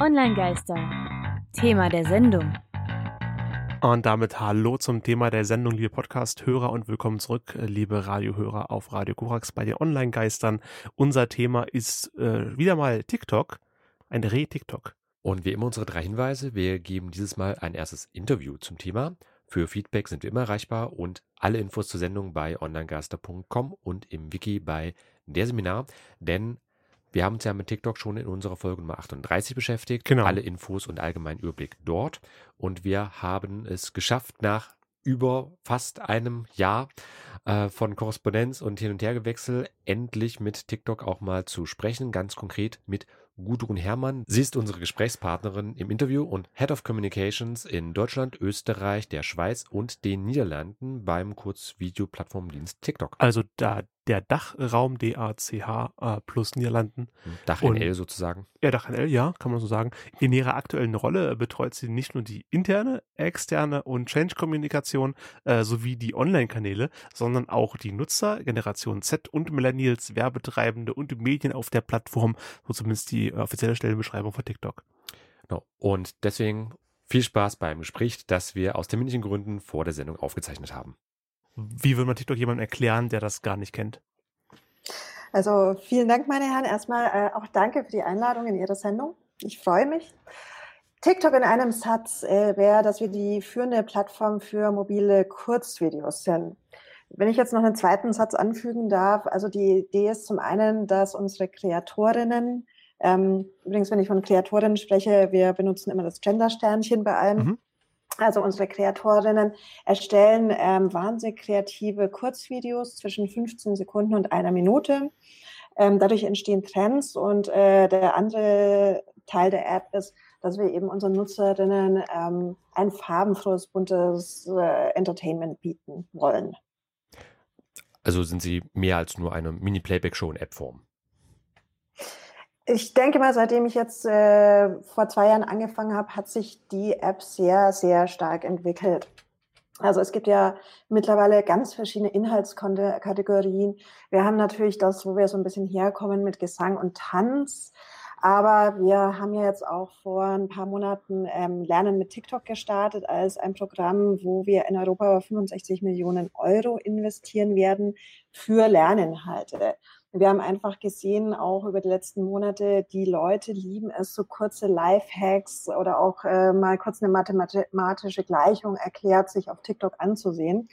Online-Geister. Thema der Sendung. Und damit hallo zum Thema der Sendung, liebe Podcast-Hörer und willkommen zurück, liebe Radiohörer auf Radio Korax bei den Online-Geistern. Unser Thema ist äh, wieder mal TikTok, ein Re-TikTok. Und wie immer unsere drei Hinweise. Wir geben dieses Mal ein erstes Interview zum Thema. Für Feedback sind wir immer erreichbar und alle Infos zur Sendung bei onlinegeister.com und im Wiki bei der Seminar. Denn wir haben uns ja mit TikTok schon in unserer Folge Nummer 38 beschäftigt. Genau. Alle Infos und allgemeinen Überblick dort. Und wir haben es geschafft, nach über fast einem Jahr äh, von Korrespondenz und Hin- und Hergewechsel endlich mit TikTok auch mal zu sprechen. Ganz konkret mit Gudrun Herrmann. Sie ist unsere Gesprächspartnerin im Interview und Head of Communications in Deutschland, Österreich, der Schweiz und den Niederlanden beim Kurzvideoplattformdienst TikTok. Also da der Dachraum DACH äh, plus Niederlanden. Dach Und- NL sozusagen. Ja, Dach NL, ja, kann man so sagen. In ihrer aktuellen Rolle betreut sie nicht nur die interne, externe und Change-Kommunikation äh, sowie die Online-Kanäle, sondern auch die Nutzer, Generation Z und Millennials, Werbetreibende und die Medien auf der Plattform, so zumindest die offizielle Stellenbeschreibung von TikTok. Genau. Und deswegen viel Spaß beim Gespräch, das wir aus terminlichen Gründen vor der Sendung aufgezeichnet haben. Wie würde man TikTok jemandem erklären, der das gar nicht kennt? Also vielen Dank, meine Herren. Erstmal äh, auch danke für die Einladung in Ihre Sendung. Ich freue mich. TikTok in einem Satz äh, wäre, dass wir die führende Plattform für mobile Kurzvideos sind. Wenn ich jetzt noch einen zweiten Satz anfügen darf, also die Idee ist zum einen, dass unsere Kreatorinnen, ähm, übrigens, wenn ich von Kreatorinnen spreche, wir benutzen immer das Gender-Sternchen bei allem. Mhm. Also unsere Kreatorinnen erstellen ähm, wahnsinnig kreative Kurzvideos zwischen 15 Sekunden und einer Minute. Ähm, dadurch entstehen Trends und äh, der andere Teil der App ist, dass wir eben unseren Nutzerinnen ähm, ein farbenfrohes, buntes äh, Entertainment bieten wollen. Also sind sie mehr als nur eine Mini-Playback-Show in App-Form. Ich denke mal, seitdem ich jetzt äh, vor zwei Jahren angefangen habe, hat sich die App sehr, sehr stark entwickelt. Also es gibt ja mittlerweile ganz verschiedene Inhaltskategorien. Wir haben natürlich das, wo wir so ein bisschen herkommen mit Gesang und Tanz. Aber wir haben ja jetzt auch vor ein paar Monaten ähm, Lernen mit TikTok gestartet als ein Programm, wo wir in Europa 65 Millionen Euro investieren werden für Lerninhalte. Wir haben einfach gesehen, auch über die letzten Monate, die Leute lieben es, so kurze Lifehacks oder auch äh, mal kurz eine mathematische Gleichung erklärt, sich auf TikTok anzusehen.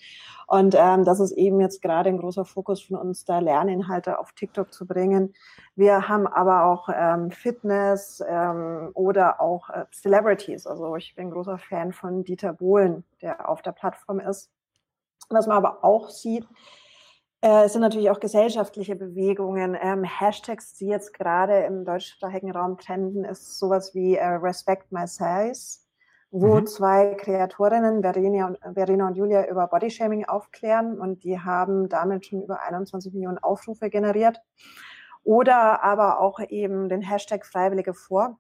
Und ähm, das ist eben jetzt gerade ein großer Fokus von uns, da Lerninhalte auf TikTok zu bringen. Wir haben aber auch ähm, Fitness ähm, oder auch äh, Celebrities. Also ich bin großer Fan von Dieter Bohlen, der auf der Plattform ist. Was man aber auch sieht, äh, es sind natürlich auch gesellschaftliche Bewegungen. Ähm, Hashtags, die jetzt gerade im deutschsprachigen Raum trenden, ist sowas wie äh, Respect My Size, wo Mhm. zwei Kreatorinnen, Verena und, Verena und Julia, über Bodyshaming aufklären und die haben damit schon über 21 Millionen Aufrufe generiert. Oder aber auch eben den Hashtag Freiwillige vor.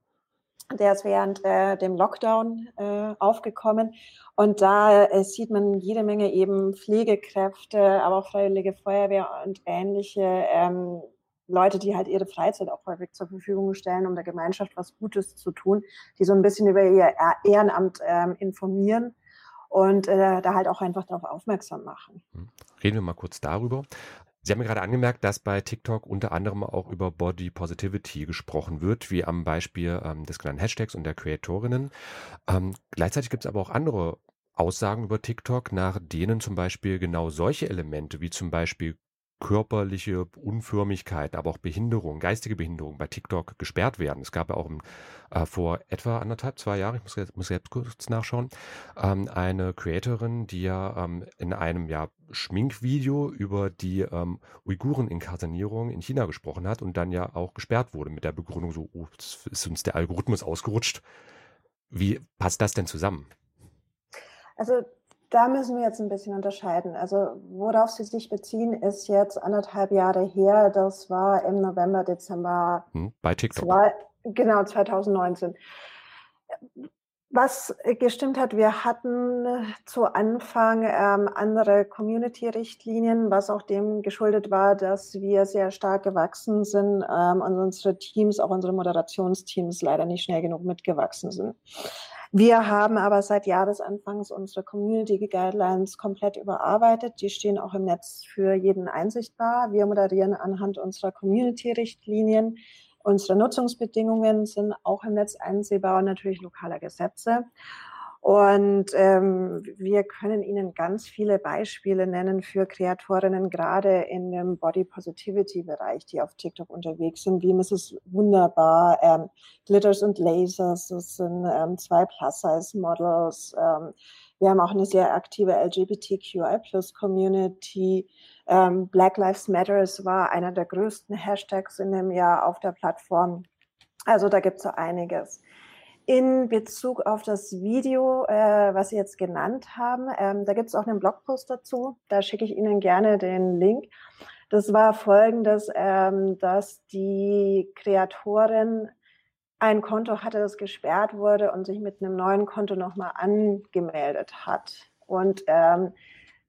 Der ist während äh, dem Lockdown äh, aufgekommen. Und da äh, sieht man jede Menge eben Pflegekräfte, aber auch Freiwillige Feuerwehr und ähnliche ähm, Leute, die halt ihre Freizeit auch häufig zur Verfügung stellen, um der Gemeinschaft was Gutes zu tun, die so ein bisschen über ihr Ehrenamt ähm, informieren und äh, da halt auch einfach darauf aufmerksam machen. Reden wir mal kurz darüber. Sie haben gerade angemerkt, dass bei TikTok unter anderem auch über Body Positivity gesprochen wird, wie am Beispiel ähm, des genannten Hashtags und der Creatorinnen. Ähm, gleichzeitig gibt es aber auch andere Aussagen über TikTok, nach denen zum Beispiel genau solche Elemente wie zum Beispiel körperliche Unförmigkeit, aber auch Behinderung, geistige Behinderung bei TikTok gesperrt werden. Es gab ja auch im, äh, vor etwa anderthalb, zwei Jahren, ich muss, muss selbst kurz nachschauen, ähm, eine Creatorin, die ja ähm, in einem ja, Schminkvideo über die ähm, Uiguren-Inkarnierung in China gesprochen hat und dann ja auch gesperrt wurde mit der Begründung so, oh, ist uns der Algorithmus ausgerutscht. Wie passt das denn zusammen? Also da müssen wir jetzt ein bisschen unterscheiden. Also worauf Sie sich beziehen, ist jetzt anderthalb Jahre her. Das war im November, Dezember Hm? Bei TikTok. zwei, genau 2019. Was gestimmt hat, wir hatten zu Anfang ähm, andere Community-Richtlinien, was auch dem geschuldet war, dass wir sehr stark gewachsen sind ähm, und unsere Teams, auch unsere Moderationsteams leider nicht schnell genug mitgewachsen sind. Wir haben aber seit Jahresanfangs unsere Community Guidelines komplett überarbeitet. Die stehen auch im Netz für jeden einsichtbar. Wir moderieren anhand unserer Community-Richtlinien Unsere Nutzungsbedingungen sind auch im Netz einsehbar und natürlich lokaler Gesetze. Und ähm, wir können Ihnen ganz viele Beispiele nennen für Kreatorinnen, gerade in dem Body Positivity Bereich, die auf TikTok unterwegs sind, wie Mrs. Wunderbar, ähm, Glitters und Lasers, das sind ähm, zwei Plus-Size-Models. Ähm, wir haben auch eine sehr aktive LGBTQI-Plus-Community. Ähm, Black Lives Matters war einer der größten Hashtags in dem Jahr auf der Plattform. Also da gibt es so einiges. In Bezug auf das Video, äh, was Sie jetzt genannt haben, ähm, da gibt es auch einen Blogpost dazu. Da schicke ich Ihnen gerne den Link. Das war folgendes, ähm, dass die Kreatorin ein Konto hatte, das gesperrt wurde und sich mit einem neuen Konto nochmal angemeldet hat. Und ähm,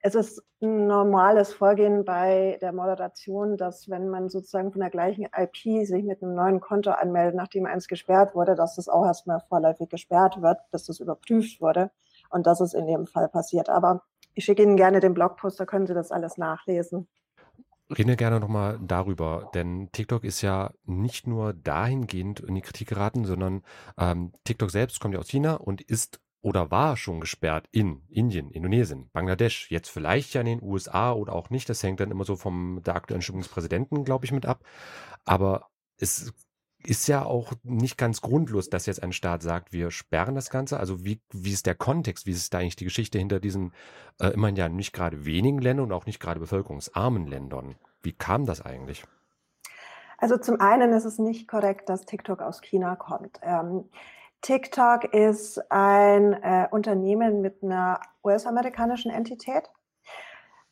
es ist ein normales Vorgehen bei der Moderation, dass wenn man sozusagen von der gleichen IP sich mit einem neuen Konto anmeldet, nachdem eins gesperrt wurde, dass das auch erstmal vorläufig gesperrt wird, bis das überprüft wurde. Und das ist in dem Fall passiert. Aber ich schicke Ihnen gerne den Blogpost, da können Sie das alles nachlesen. Reden wir gerne nochmal darüber, denn TikTok ist ja nicht nur dahingehend in die Kritik geraten, sondern ähm, TikTok selbst kommt ja aus China und ist oder war schon gesperrt in Indien, Indonesien, Bangladesch, jetzt vielleicht ja in den USA oder auch nicht. Das hängt dann immer so vom der aktuellen Stimmung glaube ich, mit ab. Aber es ist ja auch nicht ganz grundlos, dass jetzt ein Staat sagt, wir sperren das Ganze. Also wie, wie ist der Kontext, wie ist da eigentlich die Geschichte hinter diesen äh, immerhin ja nicht gerade wenigen Ländern und auch nicht gerade bevölkerungsarmen Ländern? Wie kam das eigentlich? Also zum einen ist es nicht korrekt, dass TikTok aus China kommt. Ähm, TikTok ist ein äh, Unternehmen mit einer US-amerikanischen Entität.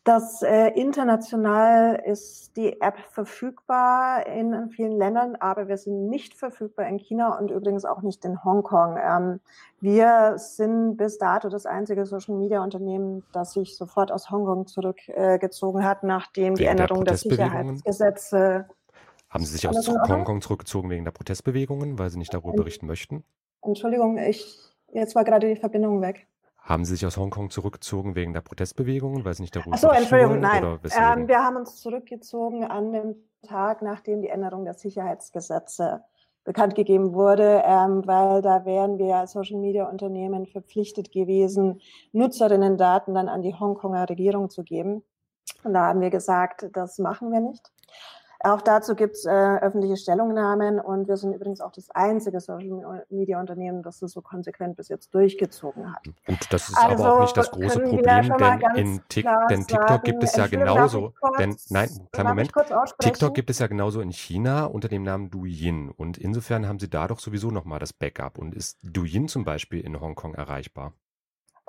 Das äh, international ist die App verfügbar in vielen Ländern, aber wir sind nicht verfügbar in China und übrigens auch nicht in Hongkong. Ähm, wir sind bis dato das einzige Social Media Unternehmen, das sich sofort aus Hongkong zurückgezogen äh, hat, nachdem wegen die Änderung der, der Sicherheitsgesetze. Haben Sie sich aus Hongkong zurückgezogen wegen der Protestbewegungen, weil Sie nicht darüber berichten möchten? Entschuldigung, ich, jetzt war gerade die Verbindung weg. Haben Sie sich aus Hongkong zurückgezogen wegen der Protestbewegungen, weil Sie nicht darüber Ach so, Entschuldigung, nein. Ähm, wir haben uns zurückgezogen an dem Tag, nachdem die Änderung der Sicherheitsgesetze bekannt gegeben wurde, ähm, weil da wären wir als Social Media Unternehmen verpflichtet gewesen, Nutzerinnen-Daten dann an die Hongkonger Regierung zu geben. Und da haben wir gesagt, das machen wir nicht. Auch dazu gibt es äh, öffentliche Stellungnahmen und wir sind übrigens auch das einzige Social Media Unternehmen, das das so konsequent bis jetzt durchgezogen hat. Und das ist also aber auch nicht das große Problem, denn in Tik denn TikTok sagen, gibt es ja genauso, kurz, denn nein, kleinen Moment, TikTok gibt es ja genauso in China unter dem Namen Douyin und insofern haben sie da doch sowieso nochmal das Backup und ist Douyin zum Beispiel in Hongkong erreichbar?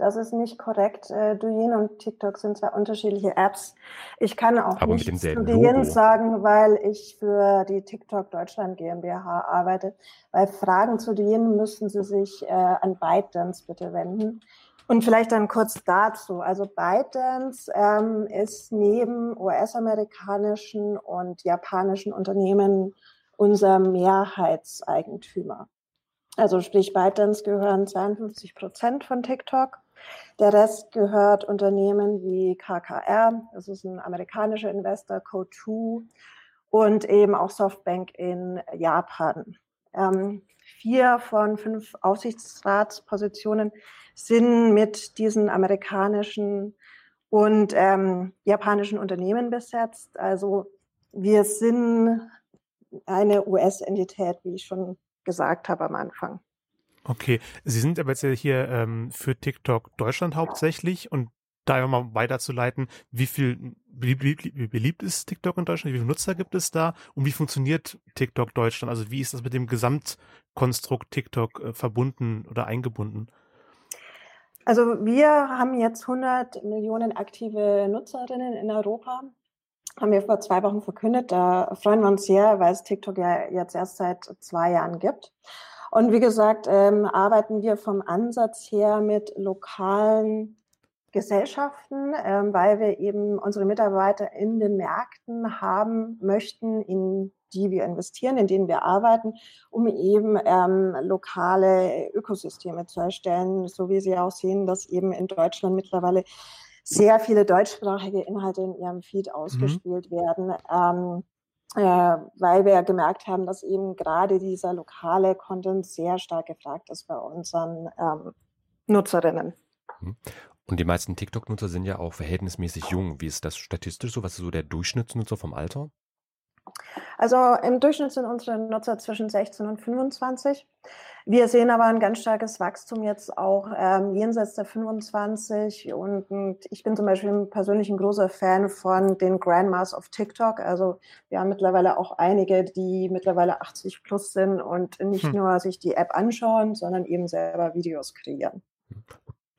Das ist nicht korrekt. Äh, Douyin und TikTok sind zwei unterschiedliche Apps. Ich kann auch Aber nicht Douyin sagen, weil ich für die TikTok Deutschland GmbH arbeite. Bei Fragen zu Douyin müssen Sie sich äh, an ByteDance bitte wenden. Und vielleicht dann kurz dazu. Also ByteDance ähm, ist neben US-amerikanischen und japanischen Unternehmen unser Mehrheitseigentümer. Also sprich, ByteDance gehören 52 Prozent von TikTok der Rest gehört Unternehmen wie KKR, das ist ein amerikanischer Investor, Co2 und eben auch Softbank in Japan. Ähm, vier von fünf Aufsichtsratspositionen sind mit diesen amerikanischen und ähm, japanischen Unternehmen besetzt. Also wir sind eine US-Entität, wie ich schon gesagt habe am Anfang. Okay, Sie sind aber jetzt hier ähm, für TikTok Deutschland hauptsächlich und da mal weiterzuleiten, wie viel wie beliebt ist TikTok in Deutschland, wie viele Nutzer gibt es da und wie funktioniert TikTok Deutschland? Also wie ist das mit dem Gesamtkonstrukt TikTok äh, verbunden oder eingebunden? Also wir haben jetzt 100 Millionen aktive Nutzerinnen in Europa. Haben wir vor zwei Wochen verkündet. Da freuen wir uns sehr, weil es TikTok ja jetzt erst seit zwei Jahren gibt. Und wie gesagt, ähm, arbeiten wir vom Ansatz her mit lokalen Gesellschaften, ähm, weil wir eben unsere Mitarbeiter in den Märkten haben möchten, in die wir investieren, in denen wir arbeiten, um eben ähm, lokale Ökosysteme zu erstellen, so wie Sie auch sehen, dass eben in Deutschland mittlerweile sehr viele deutschsprachige Inhalte in Ihrem Feed mhm. ausgespielt mhm. werden. Ähm, äh, weil wir gemerkt haben, dass eben gerade dieser lokale Content sehr stark gefragt ist bei unseren ähm, Nutzerinnen. Mhm. Und die meisten TikTok-Nutzer sind ja auch verhältnismäßig jung. Wie ist das statistisch so? Was ist so der Durchschnittsnutzer vom Alter? Also im Durchschnitt sind unsere Nutzer zwischen 16 und 25. Wir sehen aber ein ganz starkes Wachstum jetzt auch ähm, jenseits der 25. Und, und, ich bin zum Beispiel persönlich ein großer Fan von den Grandmas of TikTok. Also wir haben mittlerweile auch einige, die mittlerweile 80 plus sind und nicht hm. nur sich die App anschauen, sondern eben selber Videos kreieren.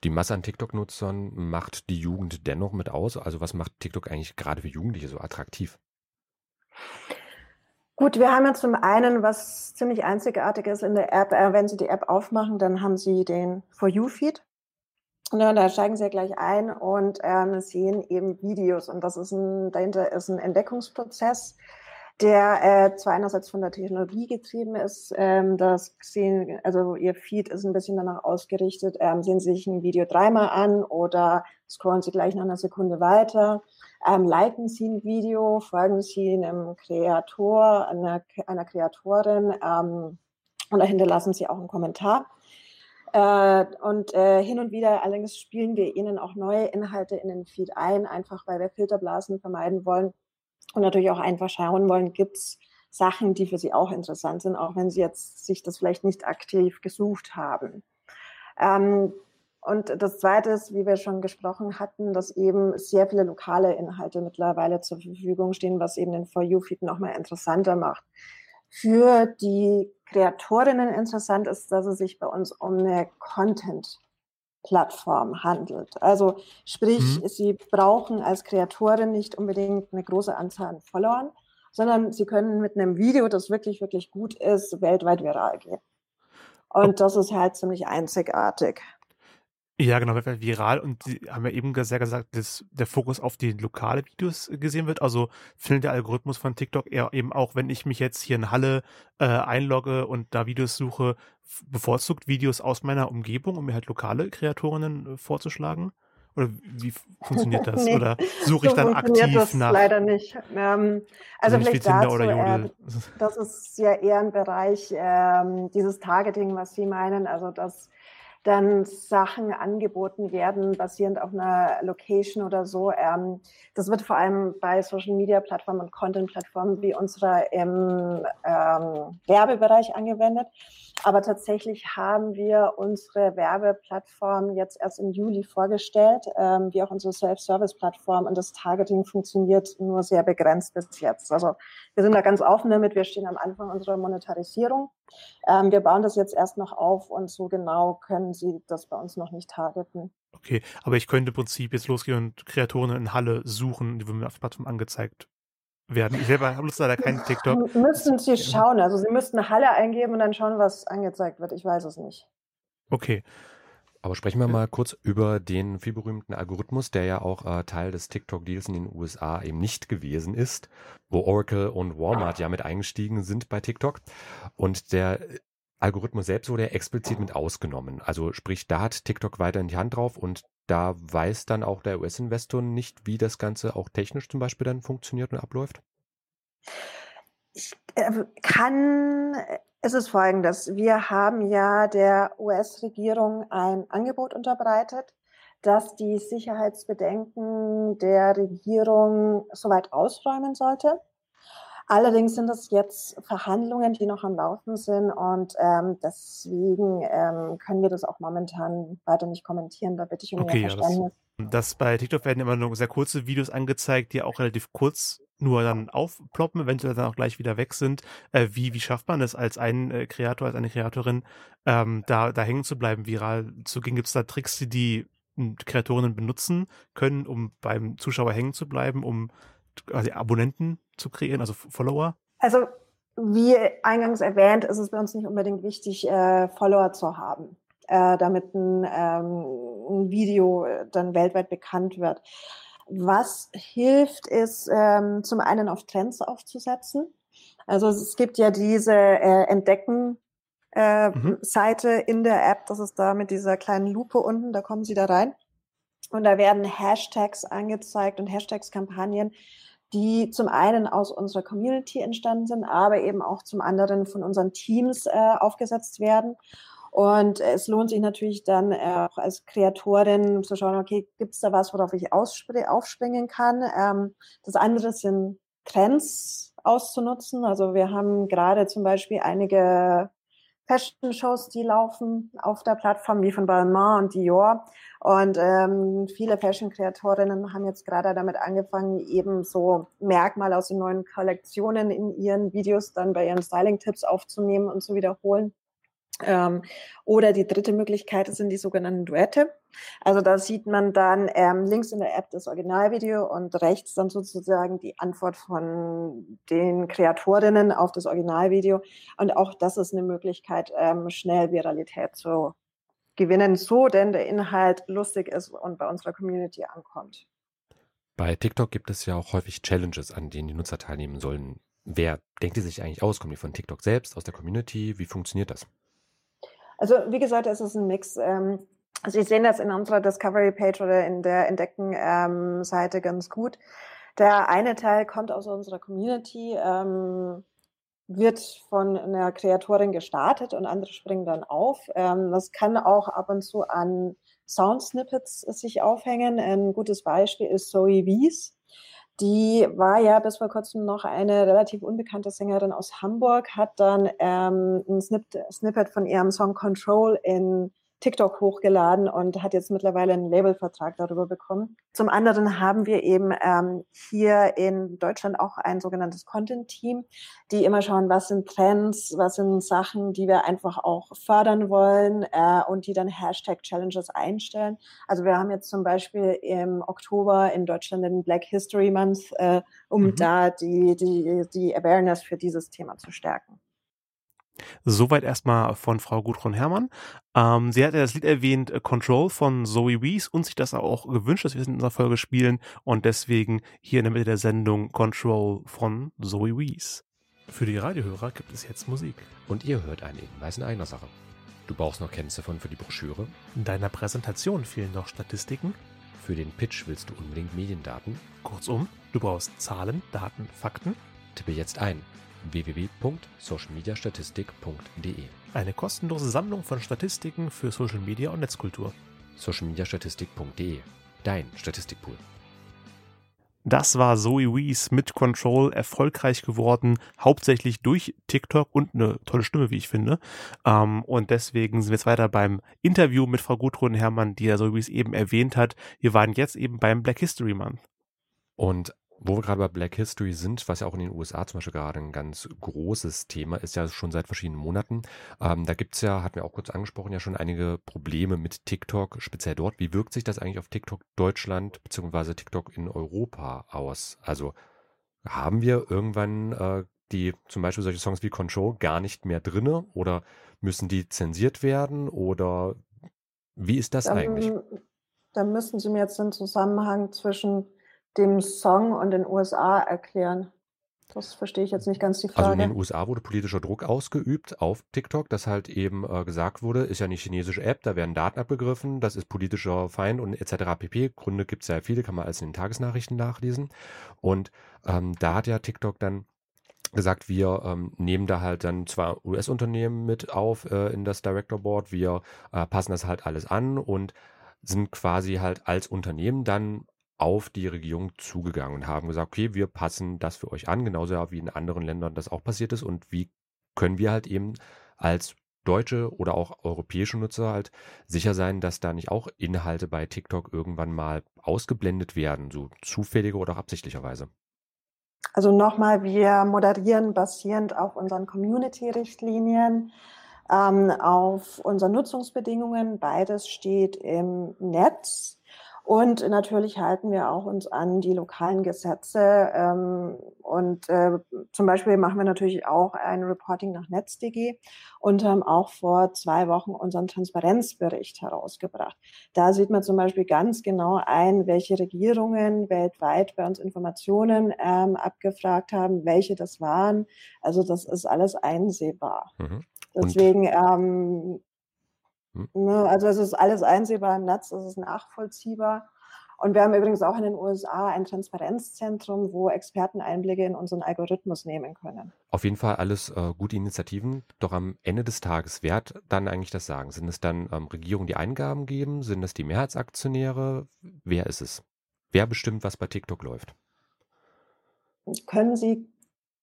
Die Masse an TikTok-Nutzern macht die Jugend dennoch mit aus. Also was macht TikTok eigentlich gerade für Jugendliche so attraktiv? Gut, wir haben ja zum einen was ziemlich einzigartiges in der App. Äh, wenn Sie die App aufmachen, dann haben Sie den For You-Feed. Ja, da steigen Sie ja gleich ein und ähm, sehen eben Videos. Und das ist ein, dahinter ist ein Entdeckungsprozess, der äh, zwar einerseits von der Technologie getrieben ist, ähm, das sehen, also Ihr Feed ist ein bisschen danach ausgerichtet, ähm, sehen Sie sich ein Video dreimal an oder scrollen Sie gleich nach einer Sekunde weiter ähm, liken Sie ein Video, folgen Sie einem Kreator, einer, einer Kreatorin ähm, oder hinterlassen Sie auch einen Kommentar. Äh, und äh, hin und wieder allerdings spielen wir Ihnen auch neue Inhalte in den Feed ein, einfach weil wir Filterblasen vermeiden wollen und natürlich auch einfach schauen wollen, gibt es Sachen, die für Sie auch interessant sind, auch wenn Sie jetzt sich das vielleicht nicht aktiv gesucht haben. Ähm, und das Zweite ist, wie wir schon gesprochen hatten, dass eben sehr viele lokale Inhalte mittlerweile zur Verfügung stehen, was eben den For You-Feed nochmal interessanter macht. Für die Kreatorinnen interessant ist, dass es sich bei uns um eine Content-Plattform handelt. Also sprich, mhm. Sie brauchen als Kreatorin nicht unbedingt eine große Anzahl an Followern, sondern Sie können mit einem Video, das wirklich, wirklich gut ist, weltweit viral gehen. Und das ist halt ziemlich einzigartig. Ja, genau, viral und Sie haben ja eben sehr gesagt, dass der Fokus auf die lokale Videos gesehen wird. Also findet der Algorithmus von TikTok eher eben auch, wenn ich mich jetzt hier in Halle äh, einlogge und da Videos suche, bevorzugt Videos aus meiner Umgebung, um mir halt lokale Kreatorinnen äh, vorzuschlagen? Oder wie funktioniert das? nee, oder suche ich so dann aktiv das nach? Leider nicht. Ähm, also, also vielleicht dazu, äh, das ist ja eher ein Bereich ähm, dieses Targeting, was Sie meinen. Also dass dann Sachen angeboten werden, basierend auf einer Location oder so. Ähm, das wird vor allem bei Social Media Plattformen und Content Plattformen wie unserer im ähm, Werbebereich angewendet. Aber tatsächlich haben wir unsere Werbeplattform jetzt erst im Juli vorgestellt, ähm, wie auch unsere Self-Service-Plattform. Und das Targeting funktioniert nur sehr begrenzt bis jetzt. Also wir sind da ganz offen damit. Wir stehen am Anfang unserer Monetarisierung. Ähm, wir bauen das jetzt erst noch auf und so genau können Sie das bei uns noch nicht targeten. Okay, aber ich könnte im Prinzip jetzt losgehen und Kreatoren in Halle suchen, die mir auf der Plattform angezeigt werden. Ich selber habe leider keinen TikTok. Müssen Sie schauen. Also Sie müssten Halle eingeben und dann schauen, was angezeigt wird. Ich weiß es nicht. Okay. Aber sprechen wir mal kurz über den vielberühmten Algorithmus, der ja auch äh, Teil des TikTok-Deals in den USA eben nicht gewesen ist, wo Oracle und Walmart ja mit eingestiegen sind bei TikTok. Und der Algorithmus selbst wurde ja explizit mit ausgenommen. Also sprich, da hat TikTok weiter in die Hand drauf und da weiß dann auch der US-Investor nicht, wie das Ganze auch technisch zum Beispiel dann funktioniert und abläuft? Ich äh, kann, es ist folgendes. Wir haben ja der US-Regierung ein Angebot unterbreitet, dass die Sicherheitsbedenken der Regierung soweit ausräumen sollte. Allerdings sind das jetzt Verhandlungen, die noch am Laufen sind und ähm, deswegen ähm, können wir das auch momentan weiter nicht kommentieren. Da bitte ich um okay, Ihr Verständnis. Ja, das, das, bei TikTok werden immer nur sehr kurze Videos angezeigt, die auch relativ kurz nur dann aufploppen, eventuell dann auch gleich wieder weg sind. Äh, wie, wie schafft man es als ein äh, Kreator, als eine Kreatorin, ähm, da, da hängen zu bleiben, viral zu gehen? Gibt es da Tricks, die die Kreatorinnen benutzen können, um beim Zuschauer hängen zu bleiben, um quasi Abonnenten zu kreieren, also Follower? Also wie eingangs erwähnt, ist es bei uns nicht unbedingt wichtig, äh, Follower zu haben, äh, damit ein, ähm, ein, Video dann weltweit bekannt wird. Was hilft, ist ähm, zum einen auf Trends aufzusetzen. Also es gibt ja diese äh, Entdecken äh, mhm. Seite in der App, das ist da mit dieser kleinen Lupe unten, da kommen Sie da rein. Und da werden Hashtags angezeigt und Hashtags-Kampagnen, die zum einen aus unserer Community entstanden sind, aber eben auch zum anderen von unseren Teams äh, aufgesetzt werden. Und es lohnt sich natürlich dann äh, auch als Kreatorin zu schauen, okay, gibt es da was, worauf ich aufspringen kann? Ähm, das andere sind Trends auszunutzen. Also wir haben gerade zum Beispiel einige Fashion-Shows, die laufen auf der Plattform, wie von Balmain und Dior. Und ähm, viele Fashion-Kreatorinnen haben jetzt gerade damit angefangen, eben so Merkmale aus den neuen Kollektionen in ihren Videos dann bei ihren Styling-Tipps aufzunehmen und zu wiederholen. Ähm, oder die dritte Möglichkeit sind die sogenannten Duette. Also da sieht man dann ähm, links in der App das Originalvideo und rechts dann sozusagen die Antwort von den Kreatorinnen auf das Originalvideo. Und auch das ist eine Möglichkeit, ähm, schnell Viralität zu gewinnen, so denn der Inhalt lustig ist und bei unserer Community ankommt. Bei TikTok gibt es ja auch häufig Challenges, an denen die Nutzer teilnehmen sollen. Wer denkt die sich eigentlich aus? Kommen die von TikTok selbst, aus der Community? Wie funktioniert das? Also wie gesagt, es ist ein Mix. Ähm, also Sie sehen das in unserer Discovery-Page oder in der Entdecken-Seite ähm, ganz gut. Der eine Teil kommt aus unserer Community, ähm, wird von einer Kreatorin gestartet und andere springen dann auf. Ähm, das kann auch ab und zu an Sound-Snippets sich aufhängen. Ein gutes Beispiel ist Zoe Wies. Die war ja bis vor kurzem noch eine relativ unbekannte Sängerin aus Hamburg, hat dann ähm, ein Snippet von ihrem Song Control in TikTok hochgeladen und hat jetzt mittlerweile einen Labelvertrag darüber bekommen. Zum anderen haben wir eben ähm, hier in Deutschland auch ein sogenanntes Content-Team, die immer schauen, was sind Trends, was sind Sachen, die wir einfach auch fördern wollen äh, und die dann Hashtag-Challenges einstellen. Also wir haben jetzt zum Beispiel im Oktober in Deutschland den Black History Month, äh, um mhm. da die, die, die Awareness für dieses Thema zu stärken. Soweit erstmal von Frau Gudrun Herrmann. Ähm, sie hat ja das Lied erwähnt, äh, Control von Zoe Wees und sich das auch gewünscht, dass wir es in unserer Folge spielen und deswegen hier in der Mitte der Sendung Control von Zoe Wees. Für die Radiohörer gibt es jetzt Musik. Und ihr hört einen Hinweis in eigener Sache. Du brauchst noch Kennziffern für die Broschüre. In deiner Präsentation fehlen noch Statistiken. Für den Pitch willst du unbedingt Mediendaten. Kurzum, du brauchst Zahlen, Daten, Fakten. Tippe jetzt ein www.socialmediastatistik.de. Eine kostenlose Sammlung von Statistiken für Social Media und Netzkultur. socialmediastatistik.de. Dein Statistikpool. Das war Zoe Wees mit Control erfolgreich geworden, hauptsächlich durch TikTok und eine tolle Stimme, wie ich finde. Ähm, und deswegen sind wir jetzt weiter beim Interview mit Frau Gudrun Herrmann, die ja Zoe Wees eben erwähnt hat. Wir waren jetzt eben beim Black History Month. Und wo wir gerade bei Black History sind, was ja auch in den USA zum Beispiel gerade ein ganz großes Thema ist, ja schon seit verschiedenen Monaten. Ähm, da es ja, hatten wir auch kurz angesprochen, ja schon einige Probleme mit TikTok, speziell dort. Wie wirkt sich das eigentlich auf TikTok Deutschland bzw. TikTok in Europa aus? Also haben wir irgendwann äh, die zum Beispiel solche Songs wie Control gar nicht mehr drinne oder müssen die zensiert werden oder wie ist das dann, eigentlich? Dann müssen Sie mir jetzt den Zusammenhang zwischen dem Song und den USA erklären? Das verstehe ich jetzt nicht ganz die Frage. Also in den USA wurde politischer Druck ausgeübt auf TikTok, dass halt eben äh, gesagt wurde, ist ja eine chinesische App, da werden Daten abgegriffen, das ist politischer Feind und etc. pp. Gründe gibt es ja viele, kann man alles in den Tagesnachrichten nachlesen. Und ähm, da hat ja TikTok dann gesagt, wir ähm, nehmen da halt dann zwar US-Unternehmen mit auf äh, in das Director Board, wir äh, passen das halt alles an und sind quasi halt als Unternehmen dann auf die Regierung zugegangen und haben gesagt, okay, wir passen das für euch an, genauso wie in anderen Ländern das auch passiert ist und wie können wir halt eben als deutsche oder auch europäische Nutzer halt sicher sein, dass da nicht auch Inhalte bei TikTok irgendwann mal ausgeblendet werden, so zufällige oder absichtlicherweise. Also nochmal, wir moderieren basierend auf unseren Community-Richtlinien, ähm, auf unseren Nutzungsbedingungen. Beides steht im Netz. Und natürlich halten wir auch uns an die lokalen Gesetze. Ähm, und äh, zum Beispiel machen wir natürlich auch ein Reporting nach NetzDG und haben auch vor zwei Wochen unseren Transparenzbericht herausgebracht. Da sieht man zum Beispiel ganz genau ein, welche Regierungen weltweit bei uns Informationen ähm, abgefragt haben, welche das waren. Also das ist alles einsehbar. Mhm. Deswegen ähm, hm. Ne, also es ist alles einsehbar im Netz, es ist nachvollziehbar. Und wir haben übrigens auch in den USA ein Transparenzzentrum, wo Experten Einblicke in unseren Algorithmus nehmen können. Auf jeden Fall alles äh, gute Initiativen. Doch am Ende des Tages, wer hat dann eigentlich das Sagen? Sind es dann ähm, Regierungen, die Eingaben geben? Sind es die Mehrheitsaktionäre? Wer ist es? Wer bestimmt, was bei TikTok läuft? Können Sie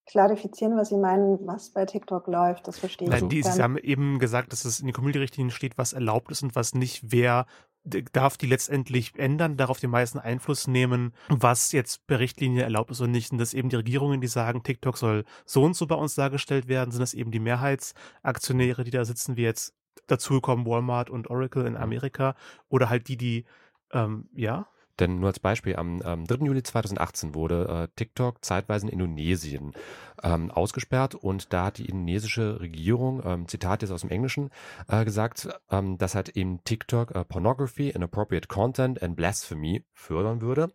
klarifizieren, was Sie meinen, was bei TikTok läuft. Das verstehe ich Nein, die, Sie haben eben gesagt, dass es in den Community-Richtlinien steht, was erlaubt ist und was nicht. Wer darf die letztendlich ändern, darauf den meisten Einfluss nehmen, was jetzt per Richtlinie erlaubt ist und nicht. Und das eben die Regierungen, die sagen, TikTok soll so und so bei uns dargestellt werden, sind das eben die Mehrheitsaktionäre, die da sitzen, wie jetzt dazu kommen Walmart und Oracle in Amerika oder halt die, die ähm, ja, denn nur als Beispiel, am, am 3. Juli 2018 wurde äh, TikTok zeitweise in Indonesien ähm, ausgesperrt und da hat die indonesische Regierung, ähm, Zitat jetzt aus dem Englischen, äh, gesagt, ähm, dass halt eben TikTok äh, Pornography, Inappropriate Content and Blasphemy fördern würde.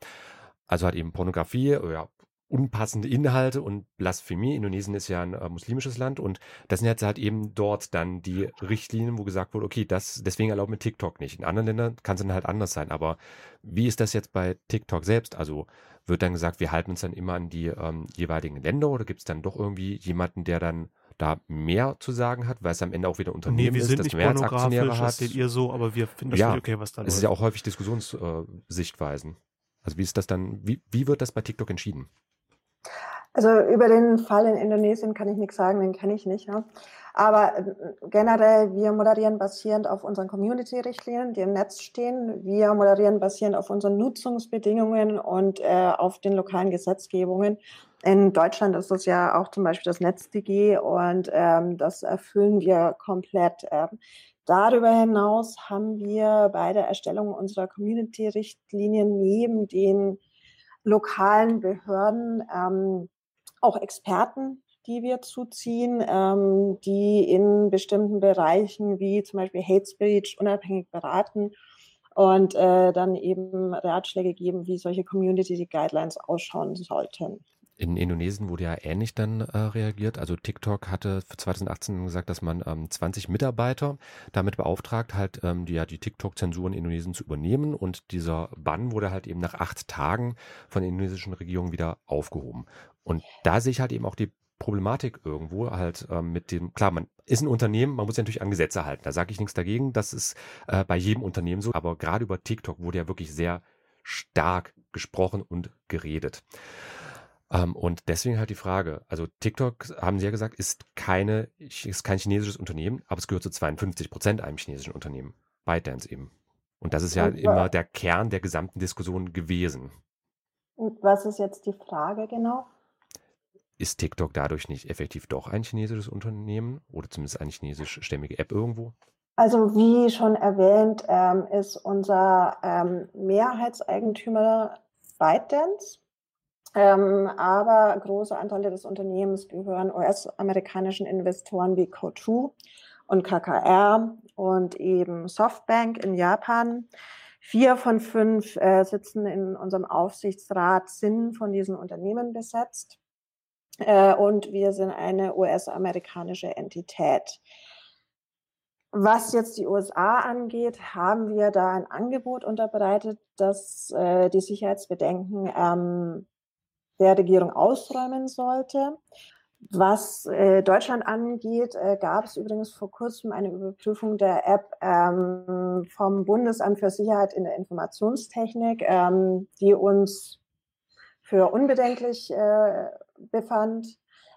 Also hat eben Pornografie, ja, unpassende Inhalte und Blasphemie. Indonesien ist ja ein äh, muslimisches Land und das sind jetzt halt eben dort dann die Richtlinien, wo gesagt wurde, okay, das, deswegen erlauben wir TikTok nicht. In anderen Ländern kann es dann halt anders sein. Aber wie ist das jetzt bei TikTok selbst? Also wird dann gesagt, wir halten uns dann immer an die ähm, jeweiligen Länder oder gibt es dann doch irgendwie jemanden, der dann da mehr zu sagen hat, weil es am Ende auch wieder Unternehmen nee, wir sind ist, das nicht mehr als Aktionäre hat. Das seht ihr so, aber wir finden das ja, okay, was da läuft. Es ist ja auch häufig Diskussionssichtweisen. Äh, also wie ist das dann, wie, wie wird das bei TikTok entschieden? Also über den Fall in Indonesien kann ich nichts sagen, den kenne ich nicht. Ja. Aber äh, generell, wir moderieren basierend auf unseren Community-Richtlinien, die im Netz stehen. Wir moderieren basierend auf unseren Nutzungsbedingungen und äh, auf den lokalen Gesetzgebungen. In Deutschland ist das ja auch zum Beispiel das NetzDG und ähm, das erfüllen wir komplett. Ähm, darüber hinaus haben wir bei der Erstellung unserer Community-Richtlinien neben den lokalen Behörden ähm, auch Experten, die wir zuziehen, ähm, die in bestimmten Bereichen wie zum Beispiel Hate Speech unabhängig beraten und äh, dann eben Ratschläge geben, wie solche Community Guidelines ausschauen sollten. In Indonesien wurde ja ähnlich dann äh, reagiert. Also TikTok hatte für 2018 gesagt, dass man ähm, 20 Mitarbeiter damit beauftragt, halt ähm, die, ja, die TikTok-Zensur in Indonesien zu übernehmen. Und dieser Bann wurde halt eben nach acht Tagen von der indonesischen Regierung wieder aufgehoben. Und da sehe ich halt eben auch die Problematik irgendwo halt ähm, mit dem, klar, man ist ein Unternehmen, man muss sich natürlich an Gesetze halten. Da sage ich nichts dagegen. Das ist äh, bei jedem Unternehmen so. Aber gerade über TikTok wurde ja wirklich sehr stark gesprochen und geredet. Ähm, und deswegen halt die Frage, also TikTok, haben Sie ja gesagt, ist, keine, ist kein chinesisches Unternehmen, aber es gehört zu 52 Prozent einem chinesischen Unternehmen. ByteDance eben. Und das ist ja und, immer der Kern der gesamten Diskussion gewesen. Und was ist jetzt die Frage genau? Ist TikTok dadurch nicht effektiv doch ein chinesisches Unternehmen oder zumindest eine chinesischstämmige App irgendwo? Also wie schon erwähnt, ähm, ist unser ähm, Mehrheitseigentümer ByteDance. Ähm, aber große Anteile des Unternehmens gehören US-amerikanischen Investoren wie Coatue und KKR und eben Softbank in Japan. Vier von fünf äh, sitzen in unserem Aufsichtsrat, sind von diesen Unternehmen besetzt. Äh, und wir sind eine US-amerikanische Entität. Was jetzt die USA angeht, haben wir da ein Angebot unterbreitet, das äh, die Sicherheitsbedenken ähm, der Regierung ausräumen sollte. Was äh, Deutschland angeht, äh, gab es übrigens vor kurzem eine Überprüfung der App ähm, vom Bundesamt für Sicherheit in der Informationstechnik, ähm, die uns für unbedenklich äh, befand.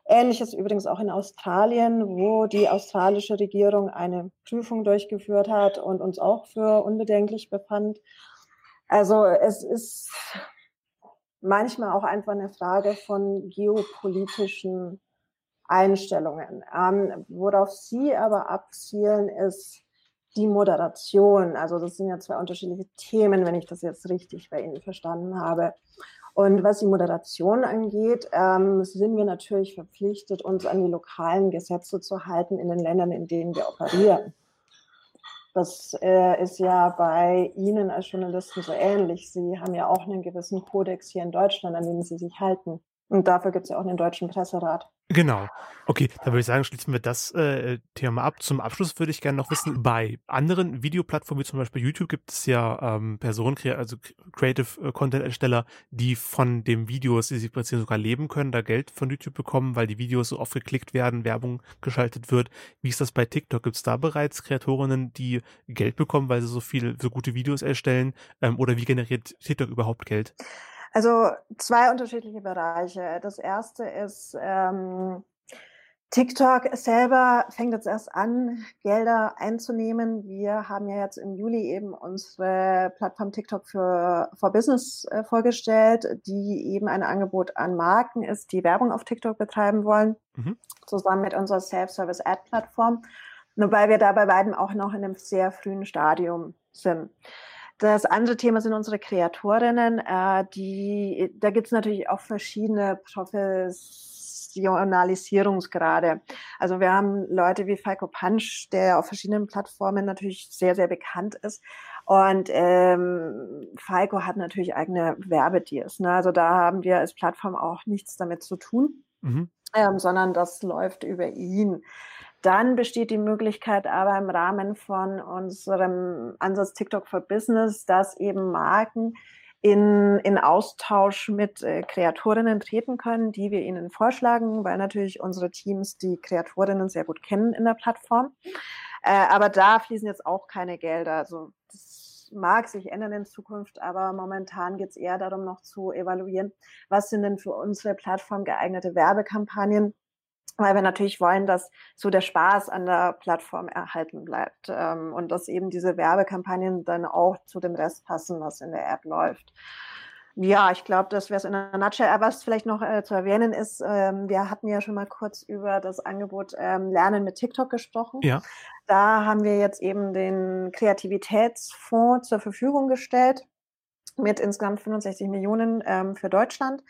Ähnliches übrigens auch in Australien, wo die australische Regierung eine Prüfung durchgeführt hat und uns auch für unbedenklich befand. Also es ist manchmal auch einfach eine Frage von geopolitischen Einstellungen. Ähm, worauf Sie aber abzielen, ist die Moderation. Also das sind ja zwei unterschiedliche Themen, wenn ich das jetzt richtig bei Ihnen verstanden habe. Und was die Moderation angeht, ähm, sind wir natürlich verpflichtet, uns an die lokalen Gesetze zu halten in den Ländern, in denen wir operieren. Das äh, ist ja bei Ihnen als Journalisten so ähnlich. Sie haben ja auch einen gewissen Kodex hier in Deutschland, an dem Sie sich halten. Und dafür gibt es ja auch einen deutschen Presserat. Genau. Okay, dann würde ich sagen, schließen wir das äh, Thema ab. Zum Abschluss würde ich gerne noch wissen, bei anderen Videoplattformen wie zum Beispiel YouTube gibt es ja ähm, Personen, also Creative äh, Content Ersteller, die von dem Videos, die sie produzieren, sogar leben können, da Geld von YouTube bekommen, weil die Videos so oft geklickt werden, Werbung geschaltet wird. Wie ist das bei TikTok? Gibt es da bereits Kreatorinnen, die Geld bekommen, weil sie so viele, so gute Videos erstellen? Ähm, oder wie generiert TikTok überhaupt Geld? Also zwei unterschiedliche Bereiche. Das erste ist, ähm, TikTok selber fängt jetzt erst an, Gelder einzunehmen. Wir haben ja jetzt im Juli eben unsere Plattform TikTok für for Business äh, vorgestellt, die eben ein Angebot an Marken ist, die Werbung auf TikTok betreiben wollen, mhm. zusammen mit unserer Self-Service-Ad-Plattform. Wobei wir da bei beiden auch noch in einem sehr frühen Stadium sind. Das andere Thema sind unsere Kreatorinnen. Äh, die, da gibt es natürlich auch verschiedene Professionalisierungsgrade. Also wir haben Leute wie Falco Punch, der auf verschiedenen Plattformen natürlich sehr, sehr bekannt ist. Und ähm, Falco hat natürlich eigene Werbedeals. Ne? Also da haben wir als Plattform auch nichts damit zu tun, mhm. ähm, sondern das läuft über ihn. Dann besteht die Möglichkeit aber im Rahmen von unserem Ansatz TikTok for Business, dass eben Marken in, in Austausch mit äh, Kreatorinnen treten können, die wir ihnen vorschlagen, weil natürlich unsere Teams die Kreatorinnen sehr gut kennen in der Plattform. Äh, aber da fließen jetzt auch keine Gelder. Also das mag sich ändern in Zukunft, aber momentan geht es eher darum, noch zu evaluieren, was sind denn für unsere Plattform geeignete Werbekampagnen, weil wir natürlich wollen, dass so der Spaß an der Plattform erhalten bleibt ähm, und dass eben diese Werbekampagnen dann auch zu dem Rest passen, was in der App läuft. Ja, ich glaube, das wäre es in einer Nutshell. Aber was vielleicht noch äh, zu erwähnen ist, ähm, wir hatten ja schon mal kurz über das Angebot ähm, Lernen mit TikTok gesprochen. Ja. Da haben wir jetzt eben den Kreativitätsfonds zur Verfügung gestellt mit insgesamt 65 Millionen ähm, für Deutschland.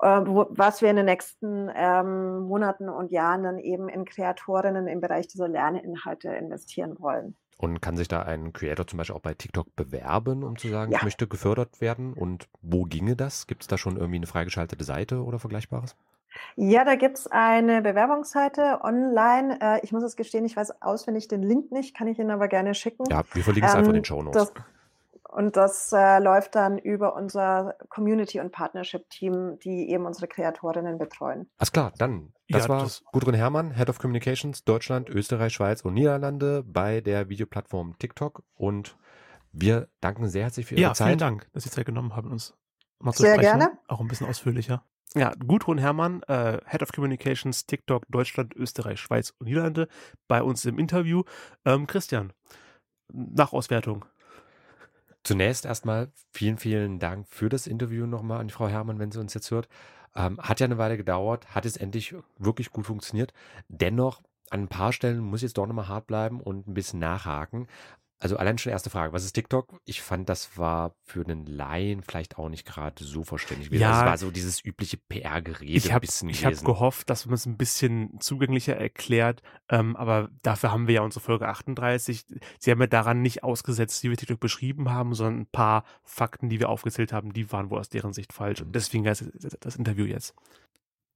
Äh, was wir in den nächsten ähm, Monaten und Jahren dann eben in Kreatorinnen im Bereich dieser Lerninhalte investieren wollen. Und kann sich da ein Creator zum Beispiel auch bei TikTok bewerben, um zu sagen, ja. ich möchte gefördert werden? Und wo ginge das? Gibt es da schon irgendwie eine freigeschaltete Seite oder Vergleichbares? Ja, da gibt es eine Bewerbungsseite online. Äh, ich muss es gestehen, ich weiß auswendig den Link nicht, kann ich Ihnen aber gerne schicken. Ja, wir verlinken es ähm, einfach in den Show Notes. Und das äh, läuft dann über unser Community- und Partnership-Team, die eben unsere Kreatorinnen betreuen. Alles klar, dann. Das ja, war das Gudrun Herrmann, Head of Communications Deutschland, Österreich, Schweiz und Niederlande bei der Videoplattform TikTok. Und wir danken sehr herzlich für Ihre ja, Zeit. Ja, vielen Dank, dass Sie Zeit genommen haben, uns mal zu Sehr sprechen. gerne. Auch ein bisschen ausführlicher. Ja, Gudrun Herrmann, äh, Head of Communications TikTok Deutschland, Österreich, Schweiz und Niederlande bei uns im Interview. Ähm, Christian, Nachauswertung. Zunächst erstmal vielen, vielen Dank für das Interview nochmal an Frau Herrmann, wenn sie uns jetzt hört. Ähm, hat ja eine Weile gedauert, hat es endlich wirklich gut funktioniert. Dennoch, an ein paar Stellen muss ich jetzt doch nochmal hart bleiben und ein bisschen nachhaken. Also allein schon erste Frage, was ist TikTok? Ich fand, das war für einen Laien vielleicht auch nicht gerade so verständlich. Ja, das war so dieses übliche PR-Gerede. Ich habe hab gehofft, dass man es ein bisschen zugänglicher erklärt, ähm, aber dafür haben wir ja unsere Folge 38. Sie haben ja daran nicht ausgesetzt, wie wir TikTok beschrieben haben, sondern ein paar Fakten, die wir aufgezählt haben, die waren wohl aus deren Sicht falsch. Und deswegen das, das Interview jetzt.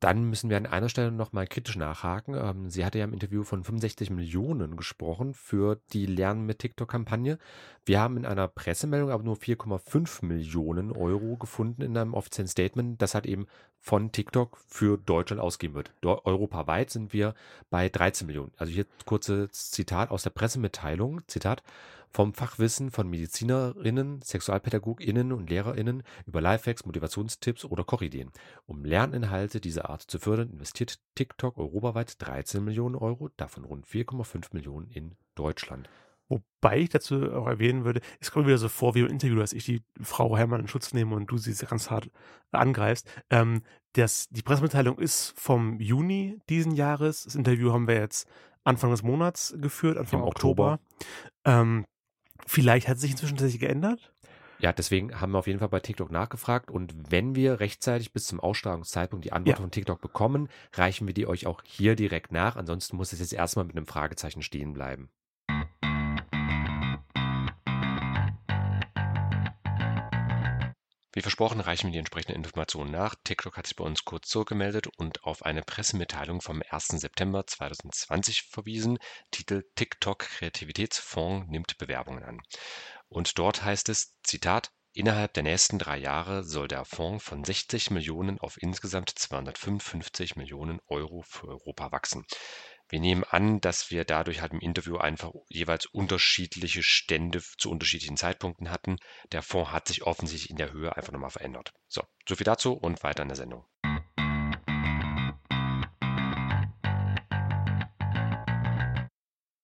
Dann müssen wir an einer Stelle nochmal kritisch nachhaken. Ähm, sie hatte ja im Interview von 65 Millionen gesprochen für die Lernen mit TikTok-Kampagne. Wir haben in einer Pressemeldung aber nur 4,5 Millionen Euro gefunden in einem offiziellen Statement, das hat eben von TikTok für Deutschland ausgegeben wird. Europaweit sind wir bei 13 Millionen. Also hier kurzes Zitat aus der Pressemitteilung. Zitat vom Fachwissen von Medizinerinnen, Sexualpädagoginnen und Lehrerinnen über Lifehacks, Motivationstipps oder Kochideen. Um Lerninhalte dieser Art zu fördern, investiert TikTok europaweit 13 Millionen Euro, davon rund 4,5 Millionen in Deutschland. Wobei ich dazu auch erwähnen würde, es kommt wieder so vor wie im Interview, dass ich die Frau Herrmann in Schutz nehme und du sie ganz hart angreifst. Ähm, das, die Pressemitteilung ist vom Juni diesen Jahres. Das Interview haben wir jetzt Anfang des Monats geführt, Anfang Im Oktober. Ähm, vielleicht hat sich inzwischen tatsächlich geändert. Ja, deswegen haben wir auf jeden Fall bei TikTok nachgefragt und wenn wir rechtzeitig bis zum Ausstrahlungszeitpunkt die Antwort Ja. von TikTok bekommen, reichen wir die euch auch hier direkt nach. Ansonsten muss es jetzt erstmal mit einem Fragezeichen stehen bleiben. Wie versprochen, reichen wir die entsprechenden Informationen nach. TikTok hat sich bei uns kurz zurückgemeldet und auf eine Pressemitteilung vom 1. September 2020 verwiesen. Titel TikTok Kreativitätsfonds nimmt Bewerbungen an. Und dort heißt es, Zitat, Innerhalb der nächsten drei Jahre soll der Fonds von 60 Millionen auf insgesamt 255 Millionen Euro für Europa wachsen. Wir nehmen an, dass wir dadurch halt im Interview einfach jeweils unterschiedliche Stände zu unterschiedlichen Zeitpunkten hatten. Der Fonds hat sich offensichtlich in der Höhe einfach nochmal verändert. So, soviel dazu und weiter in der Sendung.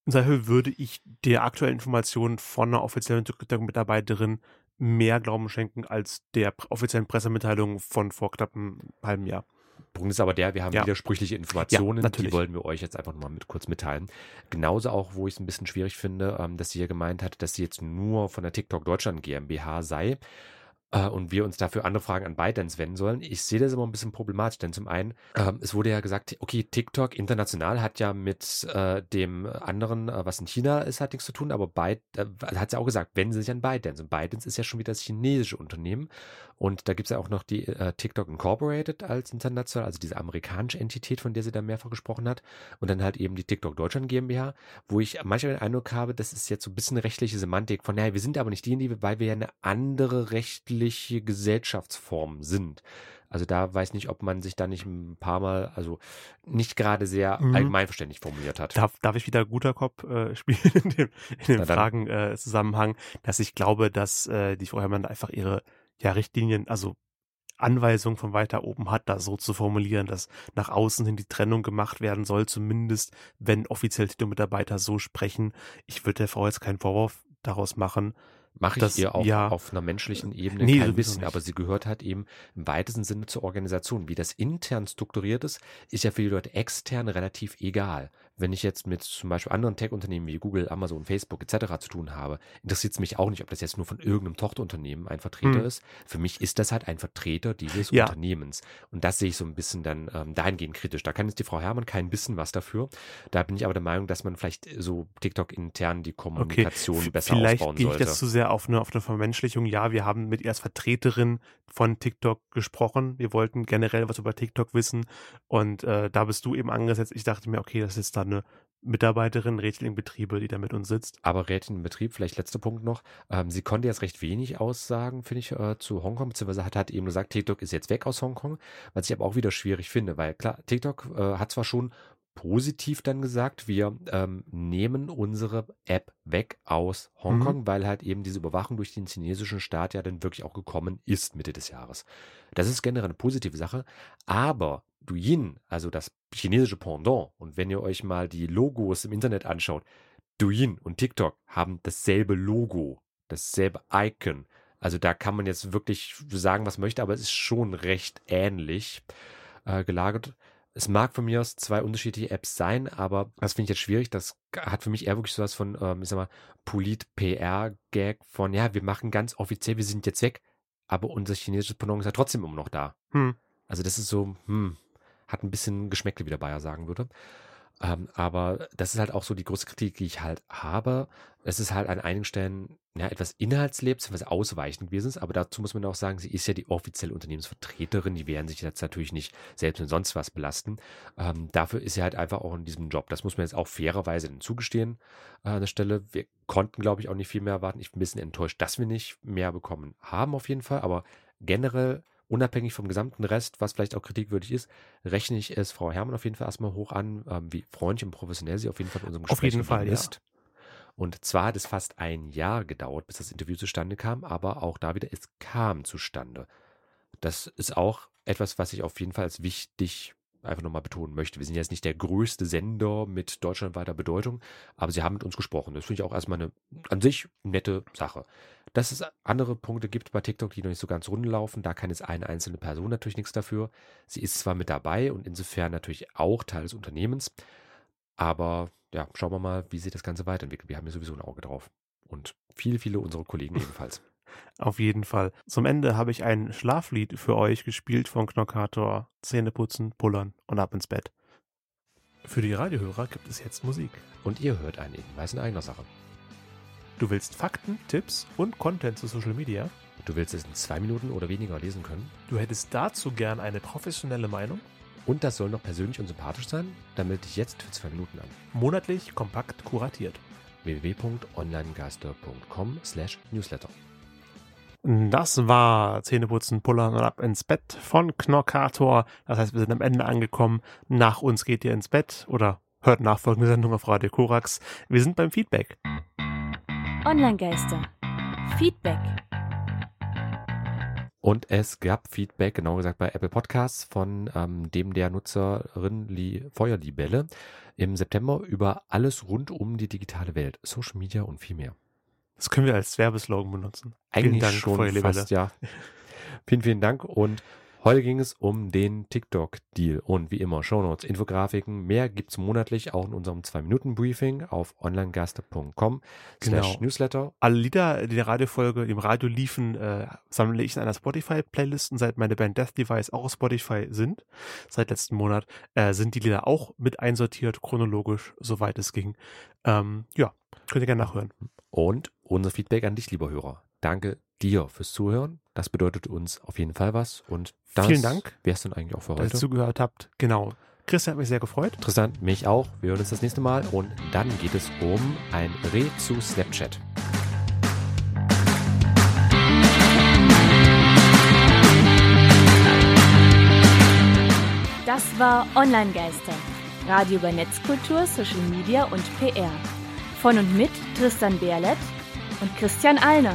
In Höhe würde ich der aktuellen Information von einer offiziellen TikTok-Mitarbeiterin mehr Glauben schenken als der offiziellen Pressemitteilung von vor knapp einem halben Jahr. Punkt ist aber der, wir haben Ja. widersprüchliche Informationen, die natürlich. wollen wir euch jetzt einfach nochmal mit, kurz mitteilen. Genauso auch, wo ich es ein bisschen schwierig finde, ähm, dass sie hier gemeint hat, dass sie jetzt nur von der TikTok Deutschland GmbH sei äh, und wir uns dafür andere Fragen an ByteDance wenden sollen. Ich sehe das immer ein bisschen problematisch, denn zum einen, ähm, es wurde ja gesagt, okay, TikTok international hat ja mit äh, dem anderen, äh, was in China ist, hat nichts zu tun, aber Byte, äh, hat sie auch gesagt, wenden sie sich an ByteDance. Und ByteDance ist ja schon wieder das chinesische Unternehmen. Und da gibt es ja auch noch die äh, TikTok Incorporated als international, also diese amerikanische Entität, von der sie da mehrfach gesprochen hat. Und dann halt eben die TikTok Deutschland GmbH, wo ich manchmal den Eindruck habe, das ist jetzt so ein bisschen rechtliche Semantik von, naja, wir sind aber nicht die, die, weil wir ja eine andere rechtliche Gesellschaftsform sind. Also da weiß nicht, ob man sich da nicht ein paar Mal, also nicht gerade sehr Mhm. allgemeinverständlich formuliert hat. Darf, darf ich wieder guter Cop äh, spielen in dem, in dem. Fragen-Zusammenhang, äh, Zusammenhang, dass ich glaube, dass äh, die Frau Herrmann da einfach ihre ja, Richtlinien, also Anweisungen von weiter oben hat, da so zu formulieren, dass nach außen hin die Trennung gemacht werden soll, zumindest wenn offiziell Titelmitarbeiter so sprechen. Ich würde der Frau jetzt keinen Vorwurf daraus machen. Mache ich Das- ihr auch ja. auf einer menschlichen Ebene Nee, kein bisschen, aber sie gehört halt eben im weitesten Sinne zur Organisation. Wie das intern strukturiert ist, ist ja für die Leute extern relativ egal. Wenn ich jetzt mit zum Beispiel anderen Tech-Unternehmen wie Google, Amazon, Facebook etc. zu tun habe, interessiert es mich auch nicht, ob das jetzt nur von irgendeinem Tochterunternehmen ein Vertreter Hm. ist. Für mich ist das halt ein Vertreter dieses Ja. Unternehmens. Und das sehe ich so ein bisschen dann ähm, dahingehend kritisch. Da kann jetzt die Frau Herrmann kein bisschen was dafür. Da bin ich aber der Meinung, dass man vielleicht so TikTok intern die Kommunikation v- besser vielleicht ausbauen gehe ich sollte. das zu sehr auf eine, auf eine Vermenschlichung. Ja, wir haben mit ihr als Vertreterin von TikTok gesprochen. Wir wollten generell was über TikTok wissen und äh, da bist du eben angesetzt. Ich dachte mir, okay, das ist da eine Mitarbeiterin, Rätseln Betriebe, die da mit uns sitzt. Aber Rätin im Betrieb, vielleicht letzter Punkt noch. Ähm, sie konnte jetzt recht wenig aussagen, finde ich, äh, zu Hongkong, beziehungsweise hat, hat eben gesagt, TikTok ist jetzt weg aus Hongkong, was ich aber auch wieder schwierig finde, weil klar, TikTok äh, hat zwar schon positiv dann gesagt, wir ähm, nehmen unsere App weg aus Hongkong, weil halt eben diese Überwachung durch den chinesischen Staat ja dann wirklich auch gekommen ist Mitte des Jahres. Das ist generell eine positive Sache, aber Douyin, also das chinesische Pendant, und wenn ihr euch mal die Logos im Internet anschaut, Douyin und TikTok haben dasselbe Logo, dasselbe Icon. Also da kann man jetzt wirklich sagen, was man möchte, aber es ist schon recht ähnlich äh, gelagert. Es mag von mir aus zwei unterschiedliche Apps sein, aber das finde ich jetzt schwierig. Das hat für mich eher wirklich sowas von, ähm, ich sag mal, Polit-PR-Gag von, ja, wir machen ganz offiziell, wir sind jetzt weg, aber unser chinesisches Pendant ist ja trotzdem immer noch da. Hm. Also das ist so, hm, hat ein bisschen Geschmäckle, wie der Bayer sagen würde. Ähm, aber das ist halt auch so die große Kritik, die ich halt habe. Es ist halt an einigen Stellen ja, etwas inhaltsleer, beziehungsweise ausweichend gewesen ist. Aber dazu muss man auch sagen, sie ist ja die offizielle Unternehmensvertreterin. Die werden sich jetzt natürlich nicht selbst mit sonst was belasten. Ähm, dafür ist sie halt einfach auch in diesem Job. Das muss man jetzt auch fairerweise zugestehen äh, an der Stelle. Wir konnten, glaube ich, auch nicht viel mehr erwarten. Ich bin ein bisschen enttäuscht, dass wir nicht mehr bekommen haben auf jeden Fall. Aber generell unabhängig vom gesamten Rest, was vielleicht auch kritikwürdig ist, rechne ich es Frau Herrmann auf jeden Fall erstmal hoch an, ähm, wie freundlich und professionell sie auf jeden Fall in unserem Auf Gespräch jeden Fall, geblieben ja. ist. Und zwar hat es fast ein Jahr gedauert, bis das Interview zustande kam, aber auch da wieder, es kam zustande. Das ist auch etwas, was ich auf jeden Fall als wichtig einfach nochmal betonen möchte. Wir sind jetzt nicht der größte Sender mit deutschlandweiter Bedeutung, aber sie haben mit uns gesprochen. Das finde ich auch erstmal eine an sich nette Sache. Dass es andere Punkte gibt bei TikTok, die noch nicht so ganz rund laufen, da kann jetzt eine einzelne Person natürlich nichts dafür. Sie ist zwar mit dabei und insofern natürlich auch Teil des Unternehmens, Aber ja, schauen wir mal, wie sich das Ganze weiterentwickelt. Wir haben ja sowieso ein Auge drauf. Und viele, viele unserer Kollegen ebenfalls. Auf jeden Fall. Zum Ende habe ich ein Schlaflied für euch gespielt von Knockator. Zähne putzen, pullern und ab ins Bett. Für die Radiohörer gibt es jetzt Musik. Und ihr hört einen Hinweis in eigener Sache. Du willst Fakten, Tipps und Content zu Social Media? Du willst es in zwei Minuten oder weniger lesen können? Du hättest dazu gern eine professionelle Meinung? Und das soll noch persönlich und sympathisch sein? Dann melde dich jetzt für zwei Minuten an. Monatlich kompakt kuratiert. www.onlinegeister.com slash newsletter. Das war Zähneputzen, Pullern und ab ins Bett von Knockator. Das heißt, wir sind am Ende angekommen. Nach uns geht ihr ins Bett oder hört nachfolgende Sendung auf Radio Korax. Wir sind beim Feedback. Online-Geister. Feedback. Und es gab Feedback, genau gesagt bei Apple Podcasts, von ähm, dem der Nutzerin Li Feuerlibelle im September über alles rund um die digitale Welt, Social Media und viel mehr. Das können wir als Werbeslogan benutzen. Eigentlich Vielen Dank, schon Feuerlibelle. fast, ja. vielen, vielen Dank und heute ging es um den TikTok-Deal und wie immer Shownotes, Infografiken, mehr gibt's monatlich auch in unserem 2-Minuten-Briefing auf onlinegaster.com slash Genau. Newsletter. Alle Lieder, die in der Radiofolge im Radio liefen, äh, sammle ich in einer Spotify-Playlist und seit meine Band Death Device auch auf Spotify sind, seit letzten Monat, äh, sind die Lieder auch mit einsortiert, chronologisch, soweit es ging. Ähm, ja, könnt ihr gerne nachhören. Und unser Feedback an dich, lieber Hörer. Danke dir fürs Zuhören. Das bedeutet uns auf jeden Fall was. Und das Vielen Dank. Wär's dann eigentlich auch für Dass ihr heute. zugehört habt. Genau. Christian hat mich sehr gefreut. Interessant, mich auch. Wir hören uns das nächste Mal. Und dann geht es um ein Reh zu Snapchat. Das war Online-Geister. Radio über Netzkultur, Social Media und PR. Von und mit Tristan Berlet und Christian Allner.